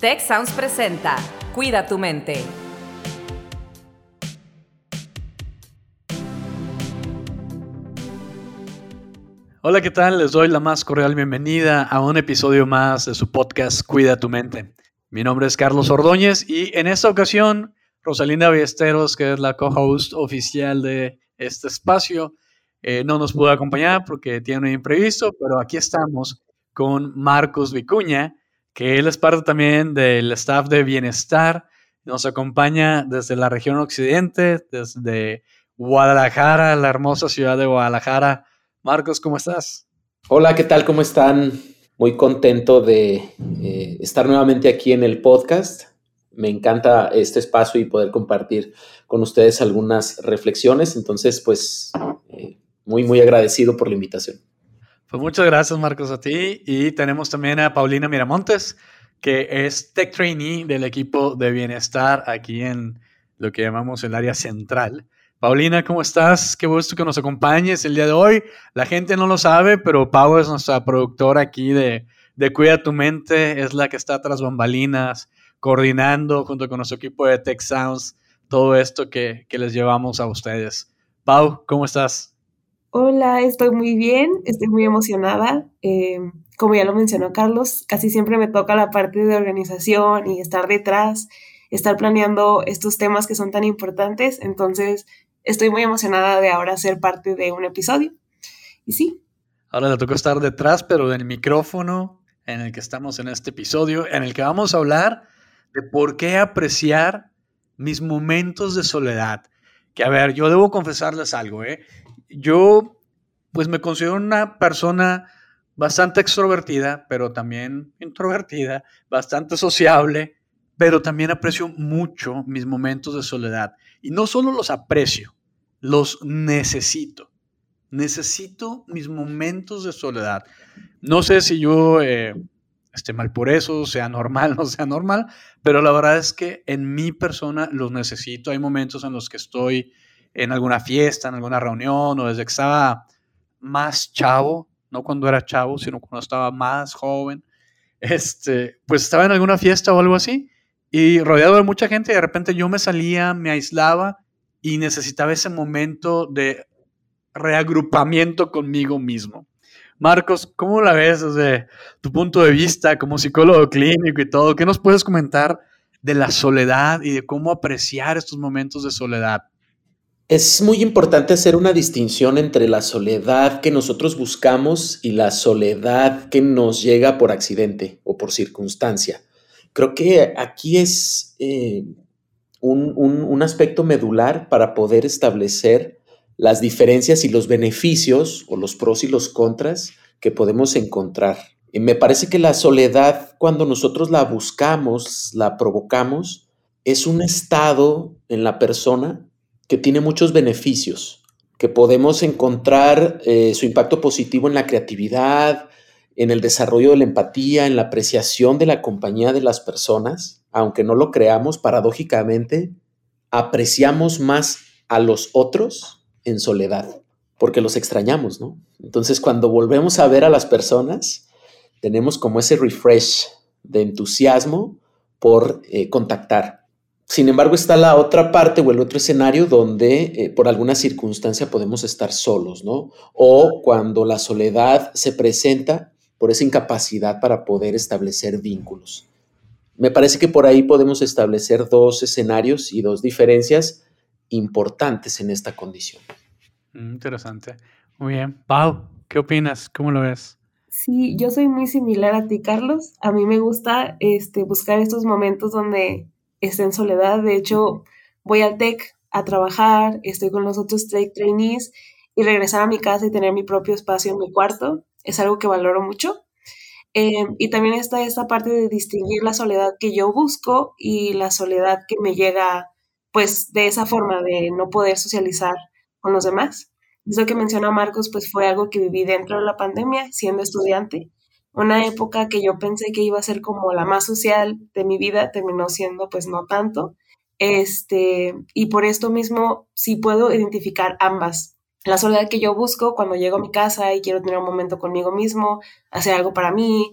Tech Sounds presenta Cuida tu mente. Hola, ¿qué tal? Les doy la más cordial bienvenida a un episodio más de su podcast Cuida tu mente. Mi nombre es Carlos Ordóñez y en esta ocasión Rosalinda Ballesteros, que es la co-host oficial de este espacio, eh, no nos pudo acompañar porque tiene un imprevisto, pero aquí estamos con Marcos Vicuña, que él es parte también del staff de bienestar. Nos acompaña desde la región occidente, desde Guadalajara, la hermosa ciudad de Guadalajara. Marcos, ¿cómo estás? Hola, ¿qué tal? ¿Cómo están? Muy contento de eh, estar nuevamente aquí en el podcast. Me encanta este espacio y poder compartir con ustedes algunas reflexiones. Entonces, pues, eh, muy, muy agradecido por la invitación. Pues muchas gracias, Marcos, a ti. Y tenemos también a Paulina Miramontes, que es Tech Trainee del equipo de bienestar aquí en lo que llamamos el área central. Paulina, ¿cómo estás? Qué gusto que nos acompañes el día de hoy. La gente no lo sabe, pero Pau es nuestra productora aquí de, de Cuida tu Mente, es la que está tras bambalinas, coordinando junto con nuestro equipo de Tech Sounds todo esto que, que les llevamos a ustedes. Pau, ¿cómo estás? Hola, estoy muy bien, estoy muy emocionada. Eh, como ya lo mencionó Carlos, casi siempre me toca la parte de organización y estar detrás, estar planeando estos temas que son tan importantes. Entonces, estoy muy emocionada de ahora ser parte de un episodio. Y sí. Ahora le toca estar detrás, pero del micrófono en el que estamos en este episodio, en el que vamos a hablar de por qué apreciar mis momentos de soledad. Que a ver, yo debo confesarles algo, ¿eh? Yo pues me considero una persona bastante extrovertida, pero también introvertida, bastante sociable, pero también aprecio mucho mis momentos de soledad. Y no solo los aprecio, los necesito. Necesito mis momentos de soledad. No sé si yo eh, esté mal por eso, sea normal, no sea normal, pero la verdad es que en mi persona los necesito. Hay momentos en los que estoy en alguna fiesta, en alguna reunión, o desde que estaba más chavo, no cuando era chavo, sino cuando estaba más joven, este, pues estaba en alguna fiesta o algo así, y rodeado de mucha gente, y de repente yo me salía, me aislaba y necesitaba ese momento de reagrupamiento conmigo mismo. Marcos, ¿cómo la ves desde tu punto de vista como psicólogo clínico y todo? ¿Qué nos puedes comentar de la soledad y de cómo apreciar estos momentos de soledad? Es muy importante hacer una distinción entre la soledad que nosotros buscamos y la soledad que nos llega por accidente o por circunstancia. Creo que aquí es eh, un, aspecto medular para poder establecer las diferencias y los beneficios o los pros y los contras que podemos encontrar. Y me parece que la soledad, cuando nosotros la buscamos, la provocamos, es un estado en la persona que tiene muchos beneficios, que podemos encontrar eh, su impacto positivo en la creatividad, en el desarrollo de la empatía, en la apreciación de la compañía de las personas, aunque no lo creamos, paradójicamente, apreciamos más a los otros en soledad, porque los extrañamos, ¿no? Entonces, cuando volvemos a ver a las personas, tenemos como ese refresh de entusiasmo por eh, contactar. Sin embargo, está la otra parte o el otro escenario donde eh, por alguna circunstancia podemos estar solos, ¿no? O cuando la soledad se presenta por esa incapacidad para poder establecer vínculos. Me parece que por ahí podemos establecer dos escenarios y dos diferencias importantes en esta condición. Mm, interesante. Muy bien. Pau, ¿qué opinas? ¿Cómo lo ves? Sí, yo soy muy similar a ti, Carlos. A mí me gusta este, buscar estos momentos donde esté en soledad. De hecho, voy al TEC a trabajar, estoy con los otros TEC trainees y regresar a mi casa y tener mi propio espacio en mi cuarto es algo que valoro mucho. Em, y también está esta parte de distinguir la soledad que yo busco y la soledad que me llega, pues, de esa forma de no poder socializar con los demás. Eso que menciona Marcos, pues fue algo que viví dentro de la pandemia, siendo estudiante una época que yo pensé que iba a ser como la más social de mi vida, terminó siendo pues no tanto. Este, y por esto mismo sí puedo identificar ambas. La soledad que yo busco cuando llego a mi casa y quiero tener un momento conmigo mismo, hacer algo para mí,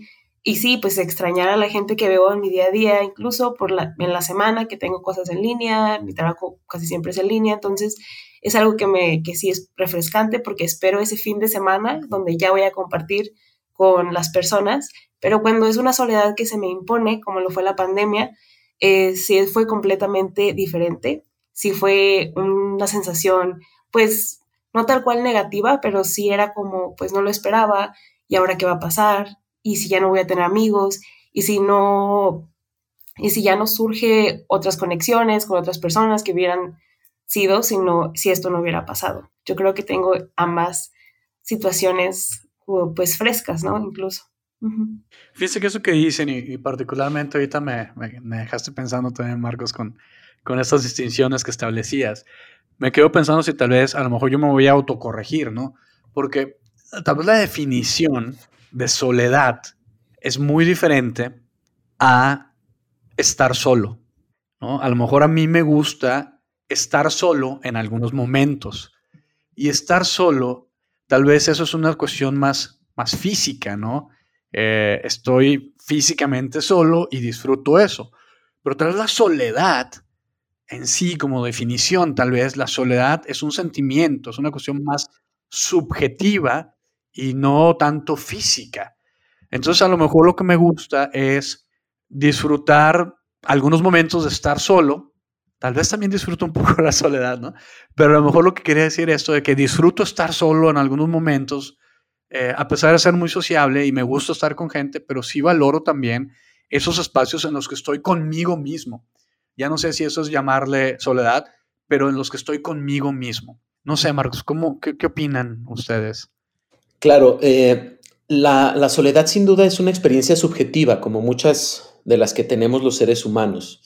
y sí, pues extrañar a la gente que veo en mi día a día, incluso por la, en la semana que tengo cosas en línea, mi trabajo casi siempre es en línea, entonces es algo que, me, que sí es refrescante porque espero ese fin de semana donde ya voy a compartir con las personas, pero cuando es una soledad que se me impone, como lo fue la pandemia, eh, sí fue completamente diferente, sí fue una sensación, pues no tal cual negativa, pero sí era como, pues no lo esperaba, y ahora qué va a pasar, y si ya no voy a tener amigos, y si no, y si ya no surge otras conexiones con otras personas que hubieran sido si, si esto no hubiera pasado. Yo creo que tengo ambas situaciones pues frescas, ¿no? Incluso. Fíjese que eso que dicen, y, particularmente ahorita me, me, dejaste pensando también, Marcos, con, con estas distinciones que establecías. Me quedo pensando si tal vez a lo mejor yo me voy a autocorregir, ¿no? Porque tal vez la definición de soledad es muy diferente a estar solo. ¿no? A lo mejor a mí me gusta estar solo en algunos momentos. Y estar solo, tal vez eso es una cuestión más, más física, ¿no? Eh, estoy físicamente solo y disfruto eso. Pero tal vez la soledad en sí, como definición, tal vez la soledad es un sentimiento, es una cuestión más subjetiva y no tanto física. Entonces a lo mejor lo que me gusta es disfrutar algunos momentos de estar solo. Tal vez también disfruto un poco la soledad, ¿no? Pero a lo mejor lo que quería decir es esto de que disfruto estar solo en algunos momentos, eh, a pesar de ser muy sociable y me gusta estar con gente, pero sí valoro también esos espacios en los que estoy conmigo mismo. Ya no sé si eso es llamarle soledad, pero en los que estoy conmigo mismo. No sé, Marcos, ¿cómo, qué, opinan ustedes? Claro, eh, la, soledad sin duda es una experiencia subjetiva, como muchas de las que tenemos los seres humanos.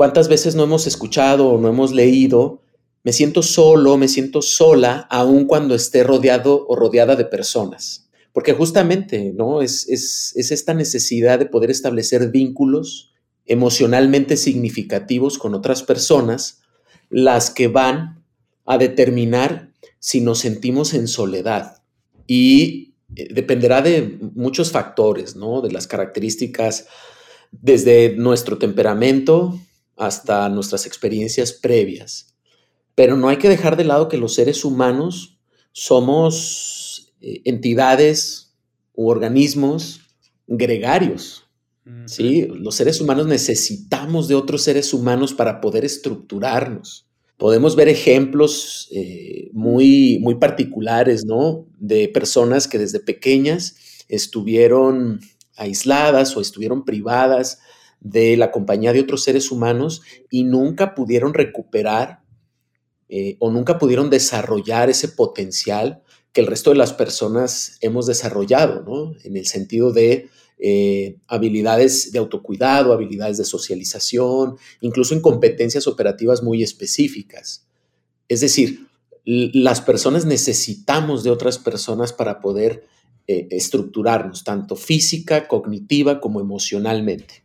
¿Cuántas veces no hemos escuchado o no hemos leído? Me siento solo, me siento sola, aun cuando esté rodeado o rodeada de personas. Porque justamente, ¿no? Es, es, es esta necesidad de poder establecer vínculos emocionalmente significativos con otras personas las que van a determinar si nos sentimos en soledad y eh, dependerá de muchos factores, ¿no? De las características desde nuestro temperamento hasta nuestras experiencias previas. Pero no hay que dejar de lado que los seres humanos somos eh, entidades u organismos gregarios. ¿sí? Los seres humanos necesitamos de otros seres humanos para poder estructurarnos podemos ver ejemplos eh, muy, muy particulares, ¿no? De personas que desde pequeñas estuvieron aisladas o estuvieron privadas de la compañía de otros seres humanos y nunca pudieron recuperar eh, o nunca pudieron desarrollar ese potencial que el resto de las personas hemos desarrollado, ¿no? En el sentido de eh, habilidades de autocuidado, habilidades de socialización, incluso en competencias operativas muy específicas. Es decir, las personas necesitamos de otras personas para poder eh, estructurarnos, tanto física, cognitiva como emocionalmente.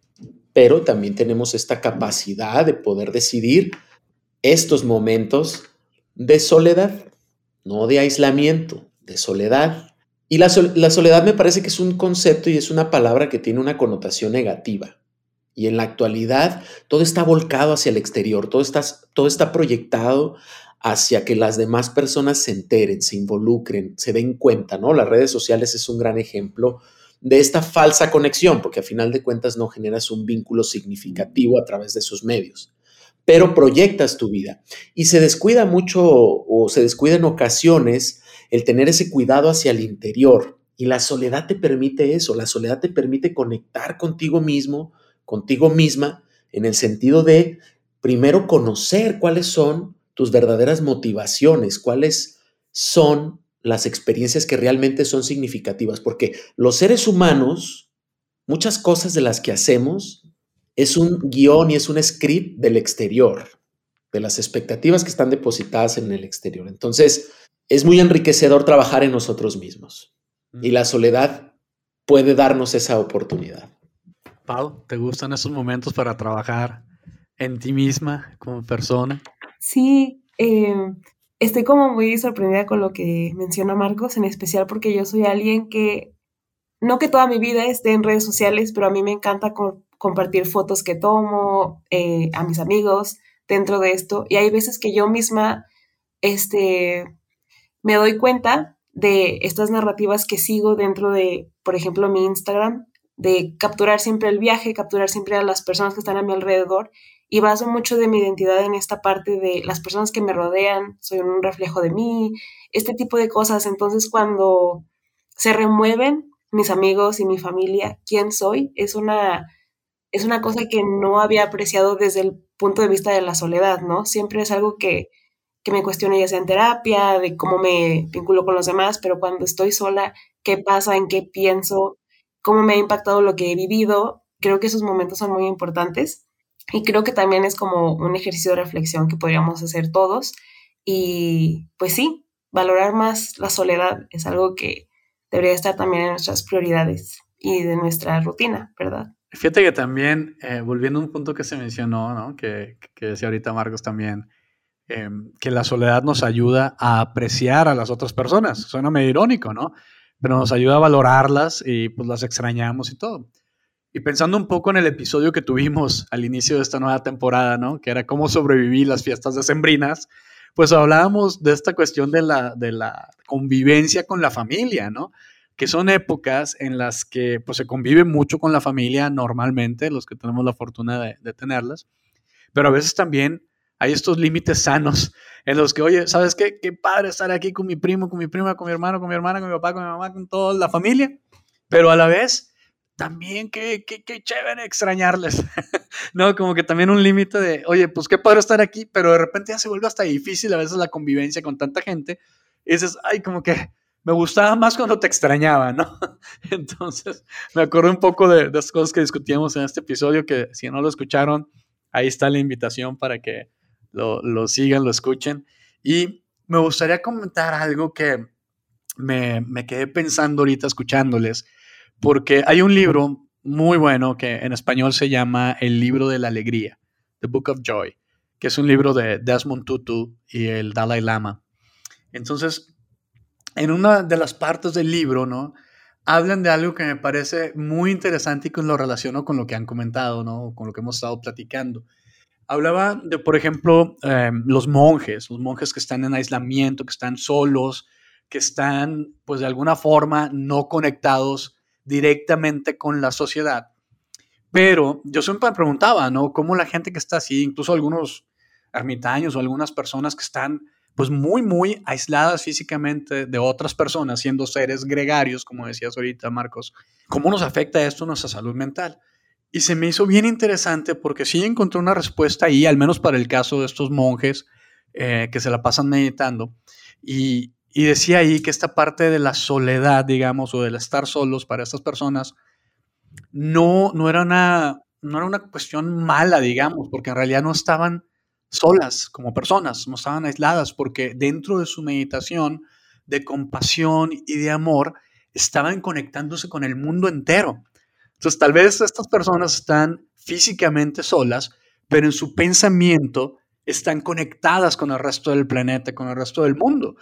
Pero también tenemos esta capacidad de poder decidir estos momentos de soledad, no de aislamiento, de soledad, y la, soledad me parece que es un concepto y es una palabra que tiene una connotación negativa. Y en la actualidad todo está volcado hacia el exterior, todo está, todo está proyectado hacia que las demás personas se enteren, se involucren, se den cuenta, ¿no? Las redes sociales es un gran ejemplo de esta falsa conexión, porque a final de cuentas no generas un vínculo significativo a través de esos medios, pero proyectas tu vida y se descuida mucho o se descuida en ocasiones el tener ese cuidado hacia el interior. Y la soledad te permite eso, la soledad te permite conectar contigo mismo, contigo misma, en el sentido de primero conocer cuáles son tus verdaderas motivaciones, cuáles son las experiencias que realmente son significativas, porque los seres humanos, muchas cosas de las que hacemos, es un guion y es un script del exterior, de las expectativas que están depositadas en el exterior. Entonces, es muy enriquecedor trabajar en nosotros mismos y la soledad puede darnos esa oportunidad. Pau, ¿te gustan esos momentos para trabajar en ti misma como persona? Sí, em, estoy como muy sorprendida con lo que menciona Marcos, en especial porque yo soy alguien que no que toda mi vida esté en redes sociales, pero a mí me encanta compartir fotos que tomo eh, a mis amigos dentro de esto. Y hay veces que yo misma este, me doy cuenta de estas narrativas que sigo dentro de, por ejemplo, mi Instagram, de capturar siempre el viaje, capturar siempre a las personas que están a mi alrededor y baso mucho de mi identidad en esta parte de las personas que me rodean, soy un reflejo de mí, este tipo de cosas. Entonces, cuando se remueven mis amigos y mi familia, quién soy, es una, es una cosa que no había apreciado desde el punto de vista de la soledad, ¿no? Siempre es algo que, que me cuestiono ya sea en terapia, de cómo me vinculo con los demás, pero cuando estoy sola, ¿qué pasa? ¿En qué pienso? ¿Cómo me ha impactado lo que he vivido? Creo que esos momentos son muy importantes y creo que también es como un ejercicio de reflexión que podríamos hacer todos. Y pues sí, valorar más la soledad es algo que debería estar también en nuestras prioridades y de nuestra rutina, ¿verdad? Fíjate que también, eh, volviendo a un punto que se mencionó, ¿no? que, que decía ahorita Marcos también, em, que la soledad nos ayuda a apreciar a las otras personas. Suena medio irónico, ¿no? Pero nos ayuda a valorarlas y pues las extrañamos y todo. Y pensando un poco en el episodio que tuvimos al inicio de esta nueva temporada, ¿no? Que era cómo sobrevivir las fiestas decembrinas, pues hablábamos de esta cuestión de la, de la convivencia con la familia, ¿no? Que son épocas en las que pues, se convive mucho con la familia normalmente, los que tenemos la fortuna de, de tenerlas, pero a veces también hay estos límites sanos en los que, oye, ¿sabes qué? Qué padre estar aquí con mi primo, con mi prima, con mi hermano, con mi hermana, con mi papá, con mi mamá, con toda la familia, pero a la vez también qué, qué, qué chévere extrañarles, ¿no? Como que también un límite de, oye, pues qué padre estar aquí, pero de repente ya se vuelve hasta difícil a veces la convivencia con tanta gente. Y dices, ay, como que me gustaba más cuando te extrañaba, ¿no? Entonces, me acuerdo un poco de, de las cosas que discutíamos en este episodio, que si no lo escucharon, ahí está la invitación para que lo, lo sigan, lo escuchen. Y me gustaría comentar algo que me, me quedé pensando ahorita escuchándoles porque hay un libro muy bueno que en español se llama El libro de la alegría, The Book of Joy, que es un libro de Desmond Tutu y el Dalai Lama. Entonces, en una de las partes del libro, ¿no? Hablan de algo que me parece muy interesante y que lo relaciono con lo que han comentado, ¿no? Con lo que hemos estado platicando. Hablaba de, por ejemplo, em, los monjes, los monjes que están en aislamiento, que están solos, que están, pues de alguna forma, no conectados directamente con la sociedad. Pero yo siempre me preguntaba, ¿no? Cómo la gente que está así, incluso algunos ermitaños o algunas personas que están pues muy, muy aisladas físicamente de otras personas, siendo seres gregarios, como decías ahorita, Marcos, ¿cómo nos afecta esto a nuestra salud mental? Y se me hizo bien interesante porque sí encontré una respuesta ahí, al menos para el caso de estos monjes eh, que se la pasan meditando. Y, y decía ahí que esta parte de la soledad, digamos, o del estar solos para estas personas, no, no, era una, no era una cuestión mala, digamos, porque en realidad no estaban solas como personas, no estaban aisladas, porque dentro de su meditación de compasión y de amor, estaban conectándose con el mundo entero. Entonces, tal vez estas personas están físicamente solas, pero en su pensamiento están conectadas con el resto del planeta, con el resto del mundo.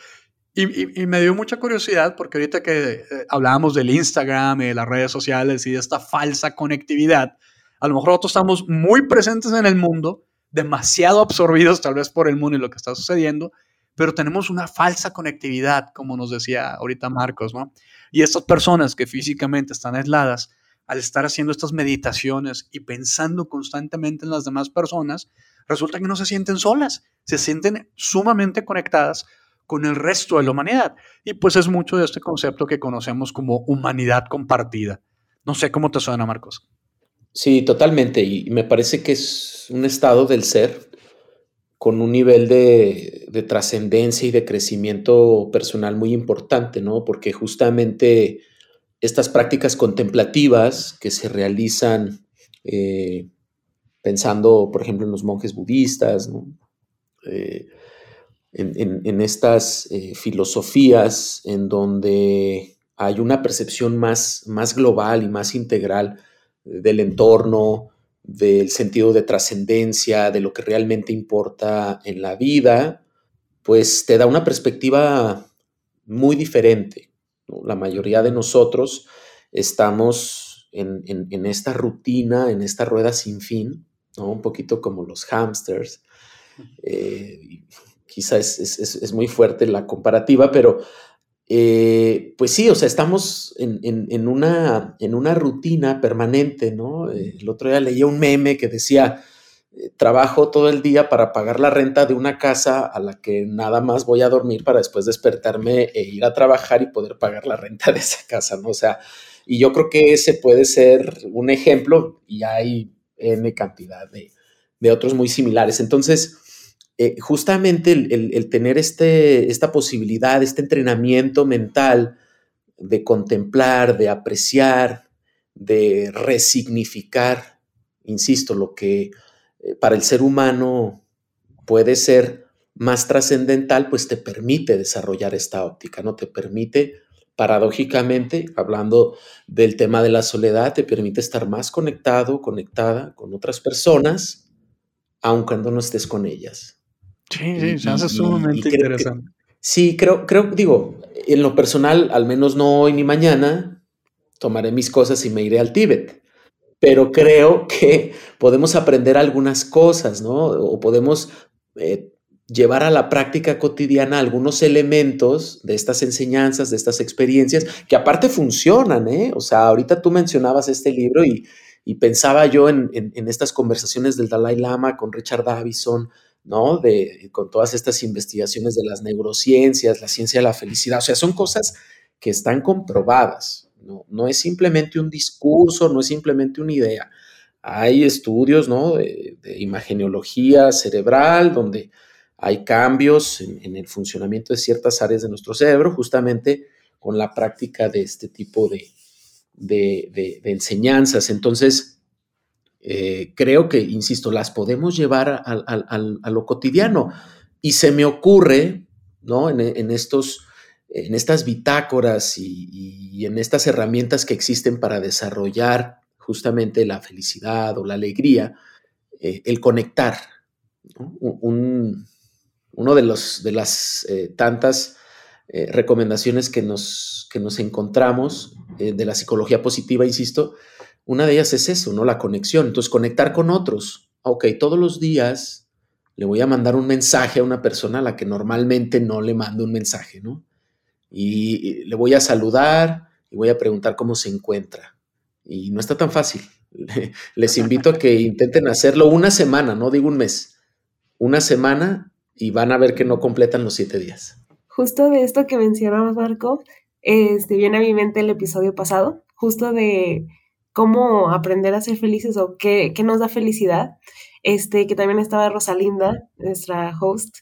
Y, me dio mucha curiosidad porque ahorita que eh, hablábamos del Instagram y de las redes sociales y de esta falsa conectividad, a lo mejor nosotros estamos muy presentes en el mundo, demasiado absorbidos tal vez por el mundo y lo que está sucediendo, pero tenemos una falsa conectividad, como nos decía ahorita Marcos, ¿no? Y estas personas que físicamente están aisladas, al estar haciendo estas meditaciones y pensando constantemente en las demás personas, resulta que no se sienten solas, se sienten sumamente conectadas con el resto de la humanidad. Y pues es mucho de este concepto que conocemos como humanidad compartida. No sé cómo te suena, Marcos. Sí, totalmente. Y me parece que es un estado del ser con un nivel de, de trascendencia y de crecimiento personal muy importante, ¿no? Porque justamente estas prácticas contemplativas que se realizan eh, pensando, por ejemplo, en los monjes budistas, ¿no? Eh, en, estas eh, filosofías en donde hay una percepción más, más global y más integral del entorno, del sentido de trascendencia, de lo que realmente importa en la vida, pues te da una perspectiva muy diferente. La mayoría de nosotros estamos en, esta rutina, en esta rueda sin fin, ¿no? Un poquito como los hamsters. Eh, quizá es, muy fuerte la comparativa, pero eh, pues sí, o sea, estamos en, una, en una rutina permanente, ¿no? El otro día leía un meme que decía, eh, trabajo todo el día para pagar la renta de una casa a la que nada más voy a dormir para después despertarme e ir a trabajar y poder pagar la renta de esa casa, ¿no? O sea, y yo creo que ese puede ser un ejemplo y hay N cantidad de, otros muy similares. Entonces, eh, justamente el, tener este, esta posibilidad, este entrenamiento mental de contemplar, de apreciar, de resignificar, insisto, lo que eh, para el ser humano puede ser más trascendental, pues te permite desarrollar esta óptica, ¿no? Te permite, paradójicamente, hablando del tema de la soledad, te permite estar más conectado, conectada con otras personas, aun cuando no estés con ellas. Sí, sí, se hace sumamente interesante. sí, creo, creo, digo, en lo personal, al menos no hoy ni mañana, tomaré mis cosas y me iré al Tíbet pero creo que podemos aprender algunas cosas, ¿no? O podemos eh, llevar a la práctica cotidiana algunos elementos de estas enseñanzas, de estas experiencias, que aparte funcionan, ¿eh? O sea, ahorita tú mencionabas este libro y, pensaba yo en, estas conversaciones del Dalai Lama con Richard Davison, ¿no? De, con todas estas investigaciones de las neurociencias, la ciencia de la felicidad, o sea, son cosas que están comprobadas, no, es simplemente un discurso, no es simplemente una idea. Hay estudios de, de cerebral donde hay cambios en, el funcionamiento de ciertas áreas de nuestro cerebro justamente con la práctica de este tipo de, enseñanzas. Entonces, eh, creo que, insisto, las podemos llevar a, lo cotidiano. Y se me ocurre, ¿no? en estos en estas bitácoras y, en estas herramientas que existen para desarrollar justamente la felicidad o la alegría, eh, el conectar. uno de, los, de las eh, tantas recomendaciones que nos, que nos encontramos de la psicología positiva, insisto, una de ellas es eso, ¿no? La conexión. Entonces, conectar con otros. Ok, todos los días le voy a mandar un mensaje a una persona a la que normalmente no le mando un mensaje, ¿no? y le voy a saludar y voy a preguntar cómo se encuentra. Y no está tan fácil. Les invito a que intenten hacerlo una semana, no digo un mes, una semana y van a ver que no completan los siete días. Justo de esto que mencionamos, Marco, este, viene a mi mente el episodio pasado, justo de cómo aprender a ser felices o qué, qué nos da felicidad, este, que también estaba Rosalinda, nuestra host,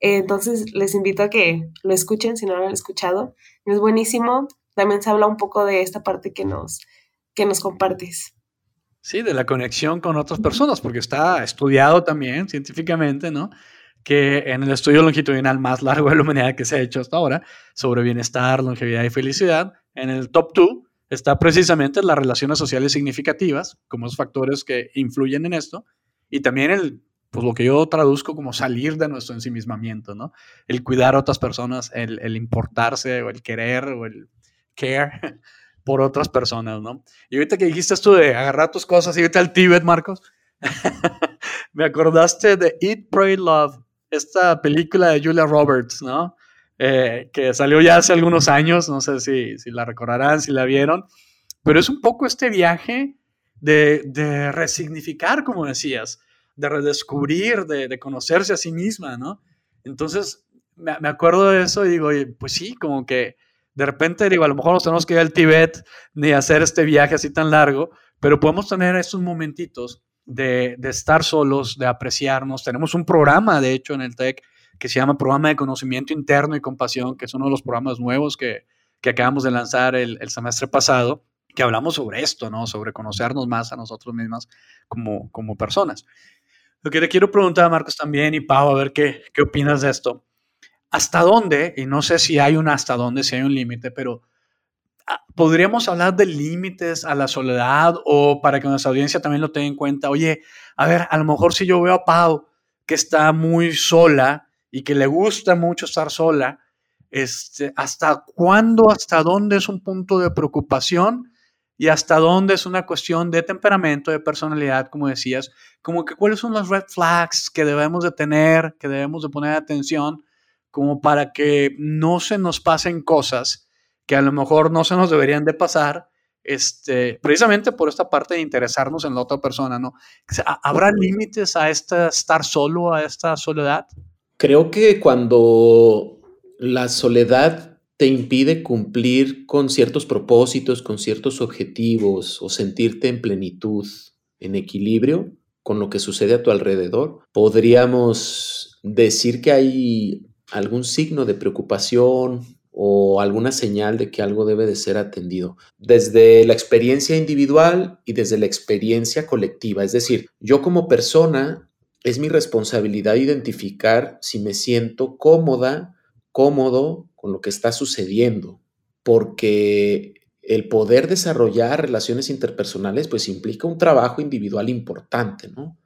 entonces les invito a que lo escuchen si no lo han escuchado. Es buenísimo. También se habla un poco de esta parte que nos, que nos compartes. Sí, de la conexión con otras personas, porque está estudiado también científicamente, ¿no? Que en el estudio longitudinal más largo de la humanidad que se ha hecho hasta ahora sobre bienestar, longevidad y felicidad, en el top 2 está precisamente las relaciones sociales significativas, como los factores que influyen en esto, y también el pues lo que yo traduzco como salir de nuestro ensimismamiento, ¿no? El cuidar a otras personas, el, importarse o el querer o el care por otras personas, ¿no? Y ahorita que dijiste esto de agarrar tus cosas y irte al Tíbet, Marcos, me acordaste de Eat, Pray, Love, esta película de Julia Roberts, ¿no? Eh, que salió ya hace algunos años, no sé si, si la recordarán, si la vieron, pero es un poco este viaje de, de resignificar, como decías, de redescubrir, de, conocerse a sí misma, ¿no? Entonces, me, acuerdo de eso y digo, pues sí, como que de repente digo, a lo mejor no tenemos que ir al Tíbet ni hacer este viaje así tan largo, pero podemos tener estos momentitos de, estar solos, de apreciarnos. Tenemos un programa, de hecho, en el TEC que se llama Programa de Conocimiento Interno y Compasión, que es uno de los programas nuevos que, acabamos de lanzar el, el semestre pasado, que hablamos sobre esto, ¿no? Sobre conocernos más a nosotros mismas como, como personas. Lo que te quiero preguntar, Marcos, también, y Pau, a ver qué, qué opinas de esto. ¿Hasta dónde? Y no sé si hay un hasta dónde, si hay un límite, pero ah, ¿podríamos hablar de límites a la soledad o para que nuestra audiencia también lo tenga en cuenta? Oye, a ver, a lo mejor si yo veo a Pau que está muy sola y que le gusta mucho estar sola, este, ¿hasta cuándo, hasta dónde es un punto de preocupación y hasta dónde es una cuestión de temperamento, de personalidad, como decías, como que cuáles son los red flags que debemos de tener, que debemos de poner atención, como para que no se nos pasen cosas que a lo mejor no se nos deberían de pasar, este, precisamente por esta parte de interesarnos en la otra persona, ¿no? ¿Habrá límites a esta estar solo, a esta soledad? Creo que cuando la soledad te impide cumplir con ciertos propósitos, con ciertos objetivos o sentirte en plenitud, en equilibrio con lo que sucede a tu alrededor, podríamos decir que hay algún signo de preocupación o alguna señal de que algo debe de ser atendido. Desde la experiencia individual y desde la experiencia colectiva. Es decir, yo como persona es mi responsabilidad identificar si me siento cómoda, cómodo con lo que está sucediendo, porque el poder desarrollar relaciones interpersonales pues implica un trabajo individual importante, ¿no?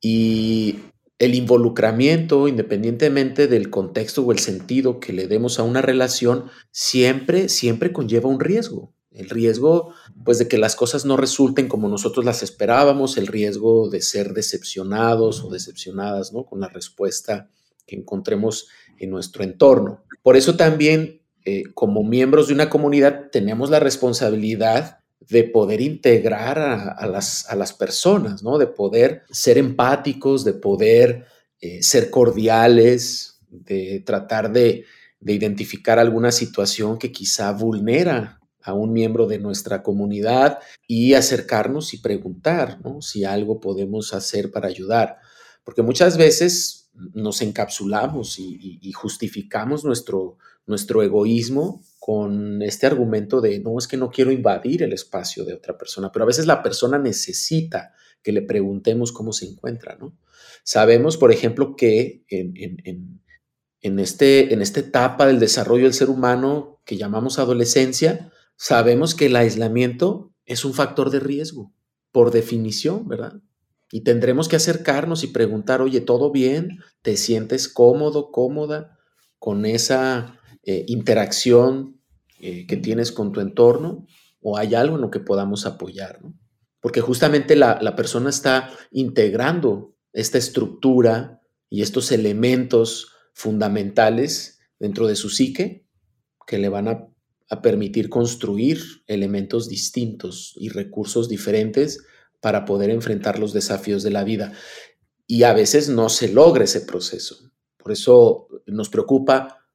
Y el involucramiento, independientemente del contexto o el sentido que le demos a una relación, siempre, siempre conlleva un riesgo. El riesgo, pues, de que las cosas no resulten como nosotros las esperábamos, el riesgo de ser decepcionados o decepcionadas, ¿no? Con la respuesta que encontremos en nuestro entorno. Por eso también, eh, como miembros de una comunidad, tenemos la responsabilidad de poder integrar a, las, a las, personas, ¿no? De poder ser empáticos, de poder eh, ser cordiales, de tratar de, de identificar alguna situación que quizá vulnera a un miembro de nuestra comunidad y acercarnos y preguntar ¿no? si algo podemos hacer para ayudar. Porque muchas veces nos encapsulamos y, justificamos nuestro, nuestro egoísmo con este argumento de, no, es que no quiero invadir el espacio de otra persona, pero a veces la persona necesita que le preguntemos cómo se encuentra, ¿no? Sabemos, por ejemplo, que en, en, este, en esta etapa del desarrollo del ser humano que llamamos adolescencia, sabemos que el aislamiento es un factor de riesgo, por definición, ¿verdad? Y tendremos que acercarnos y preguntar, oye, ¿todo bien? ¿Te sientes cómodo, cómoda con esa eh, interacción eh, que tienes con tu entorno? ¿O hay algo en lo que podamos apoyar? Porque justamente la, la persona está integrando esta estructura y estos elementos fundamentales dentro de su psique que le van a, a permitir construir elementos distintos y recursos diferentes para poder enfrentar los desafíos de la vida. Y a veces no se logra ese proceso. Por eso nos preocupa,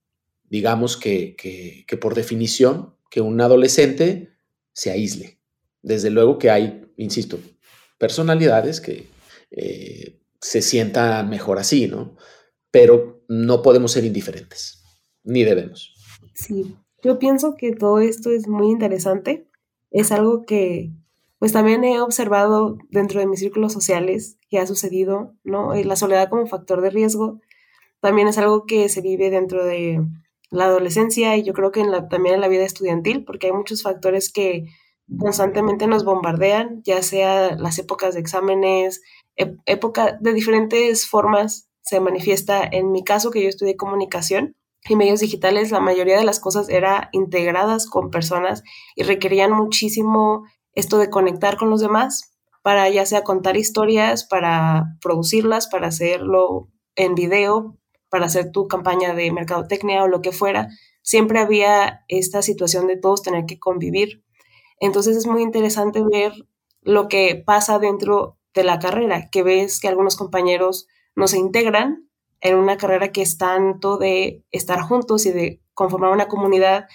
digamos que, que, por definición, que un adolescente se aísle. Desde luego que hay, insisto, personalidades que eh, se sientan mejor así, ¿no? Pero no podemos ser indiferentes, ni debemos. Sí, yo pienso que todo esto es muy interesante. Es algo que, pues también he observado dentro de mis círculos sociales que ha sucedido, ¿no? La soledad como factor de riesgo también es algo que se vive dentro de la adolescencia y yo creo que en la, también en la vida estudiantil, porque hay muchos factores que constantemente nos bombardean, ya sea las épocas de exámenes, época de diferentes formas se manifiesta. En mi caso, que yo estudié comunicación y medios digitales, la mayoría de las cosas era integradas con personas y requerían muchísimo esto de conectar con los demás para ya sea contar historias, para producirlas, para hacerlo en video, para hacer tu campaña de mercadotecnia o lo que fuera, siempre había esta situación de todos tener que convivir. Entonces es muy interesante ver lo que pasa dentro de la carrera, que ves que algunos compañeros no se integran en una carrera que es tanto de estar juntos y de conformar una comunidad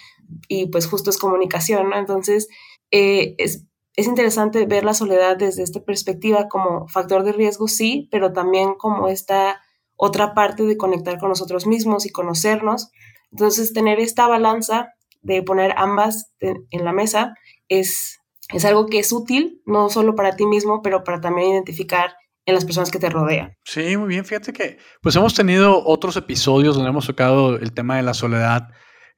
y pues justo es comunicación, ¿no? Entonces eh, es es interesante ver la soledad desde esta perspectiva como factor de riesgo, sí, pero también como esta otra parte de conectar con nosotros mismos y conocernos. Entonces, tener esta balanza de poner ambas en, la mesa es, es algo que es útil, no solo para ti mismo, pero para también identificar en las personas que te rodean. Sí, muy bien. Fíjate que pues hemos tenido otros episodios donde hemos tocado el tema de la soledad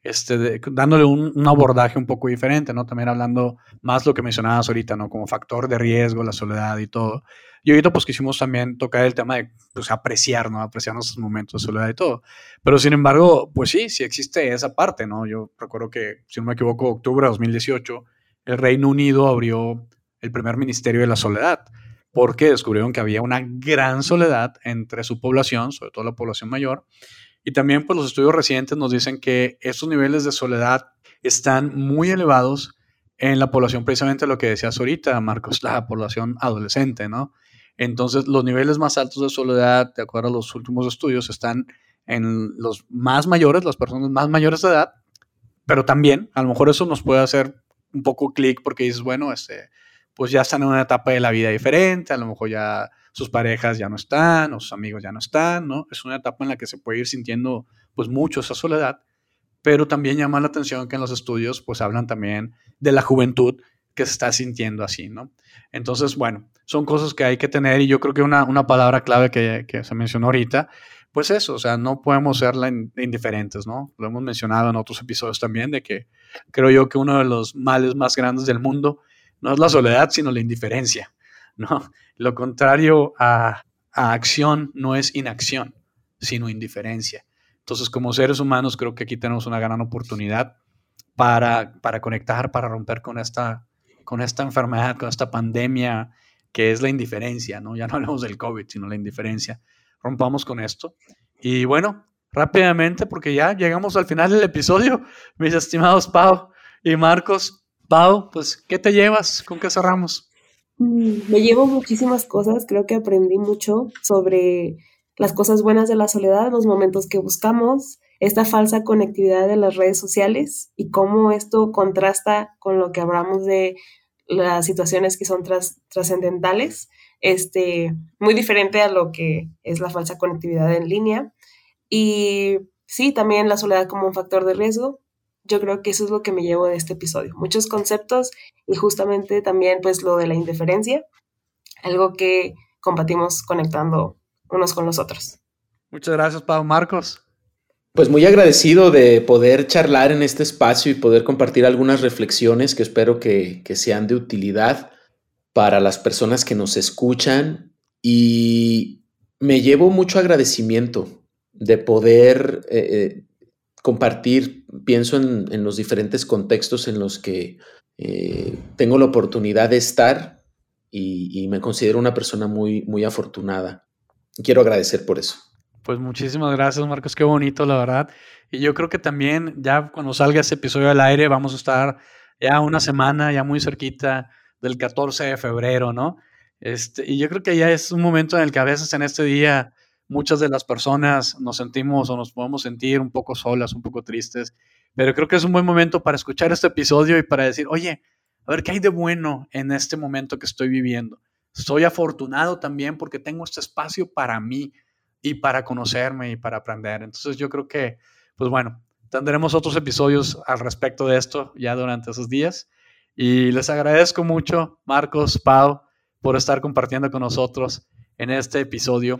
este, dándole un, abordaje un poco diferente, ¿no? También hablando más lo que mencionabas ahorita, ¿no? Como factor de riesgo, la soledad y todo. Y ahorita pues quisimos también tocar el tema de pues, apreciar, ¿no? Apreciar nuestros momentos de soledad y todo. Pero sin embargo, pues sí, sí existe esa parte, ¿no? Yo recuerdo que, si no me equivoco, octubre de 2018, el Reino Unido abrió el primer Ministerio de la Soledad, porque descubrieron que había una gran soledad entre su población, sobre todo la población mayor, y también pues los estudios recientes nos dicen que estos niveles de soledad están muy elevados en la población, precisamente lo que decías ahorita, Marcos, la población adolescente, ¿no? Entonces, los niveles más altos de soledad, de acuerdo a los últimos estudios, están en los más mayores, las personas más mayores de edad, pero también, a lo mejor eso nos puede hacer un poco clic porque dices, bueno, este, pues ya están en una etapa de la vida diferente, a lo mejor ya sus parejas ya no están, o sus amigos ya no están, ¿no? Es una etapa en la que se puede ir sintiendo pues mucho esa soledad, pero también llama la atención que en los estudios pues hablan también de la juventud que se está sintiendo así, ¿no? Entonces, bueno, son cosas que hay que tener y yo creo que una, una palabra clave que, que, se mencionó ahorita, pues eso, o sea, no podemos ser indiferentes, ¿no? Lo hemos mencionado en otros episodios también, de que creo yo que uno de los males más grandes del mundo no es la soledad, sino la indiferencia, ¿no? Lo contrario a, a acción no es inacción, sino indiferencia. Entonces, como seres humanos, creo que aquí tenemos una gran oportunidad para, para conectar, para romper con esta, con esta enfermedad, con esta pandemia que es la indiferencia, ¿no? Ya no hablamos del COVID, sino la indiferencia. Rompamos con esto. Y bueno, rápidamente, porque ya llegamos al final del episodio, mis estimados Pau y Marcos. Pau, pues, ¿qué te llevas? ¿Con qué cerramos? Mm, me llevo muchísimas cosas, creo que aprendí mucho sobre las cosas buenas de la soledad, los momentos que buscamos, esta falsa conectividad de las redes sociales y cómo esto contrasta con lo que hablamos de las situaciones que son trascendentales, este, muy diferente a lo que es la falsa conectividad en línea. Y sí, también la soledad como un factor de riesgo. Yo creo que eso es lo que me llevo de este episodio. Muchos conceptos y justamente también pues lo de la indiferencia, algo que compartimos conectando unos con los otros. Muchas gracias, Pau. Marcos. Pues muy agradecido de poder charlar en este espacio y poder compartir algunas reflexiones que espero que, sean de utilidad para las personas que nos escuchan y me llevo mucho agradecimiento de poder eh, eh, compartir, pienso en, los diferentes contextos en los que eh, tengo la oportunidad de estar y, y, me considero una persona muy, muy afortunada. Quiero agradecer por eso. Pues muchísimas gracias, Marcos. Qué bonito, la verdad. Y yo creo que también ya cuando salga ese episodio al aire vamos a estar ya una semana, ya muy cerquita del 14 de febrero, ¿no? Este, y yo creo que ya es un momento en el que a veces en este día muchas de las personas nos sentimos o nos podemos sentir un poco solas, un poco tristes, pero creo que es un buen momento para escuchar este episodio y para decir, oye, a ver qué hay de bueno en este momento que estoy viviendo. Soy afortunado también porque tengo este espacio para mí, y para conocerme y para aprender. Entonces yo creo que, pues bueno, tendremos otros episodios al respecto de esto ya durante esos días. Y les agradezco mucho, Marcos, Pau, por estar compartiendo con nosotros en este episodio.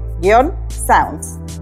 sounds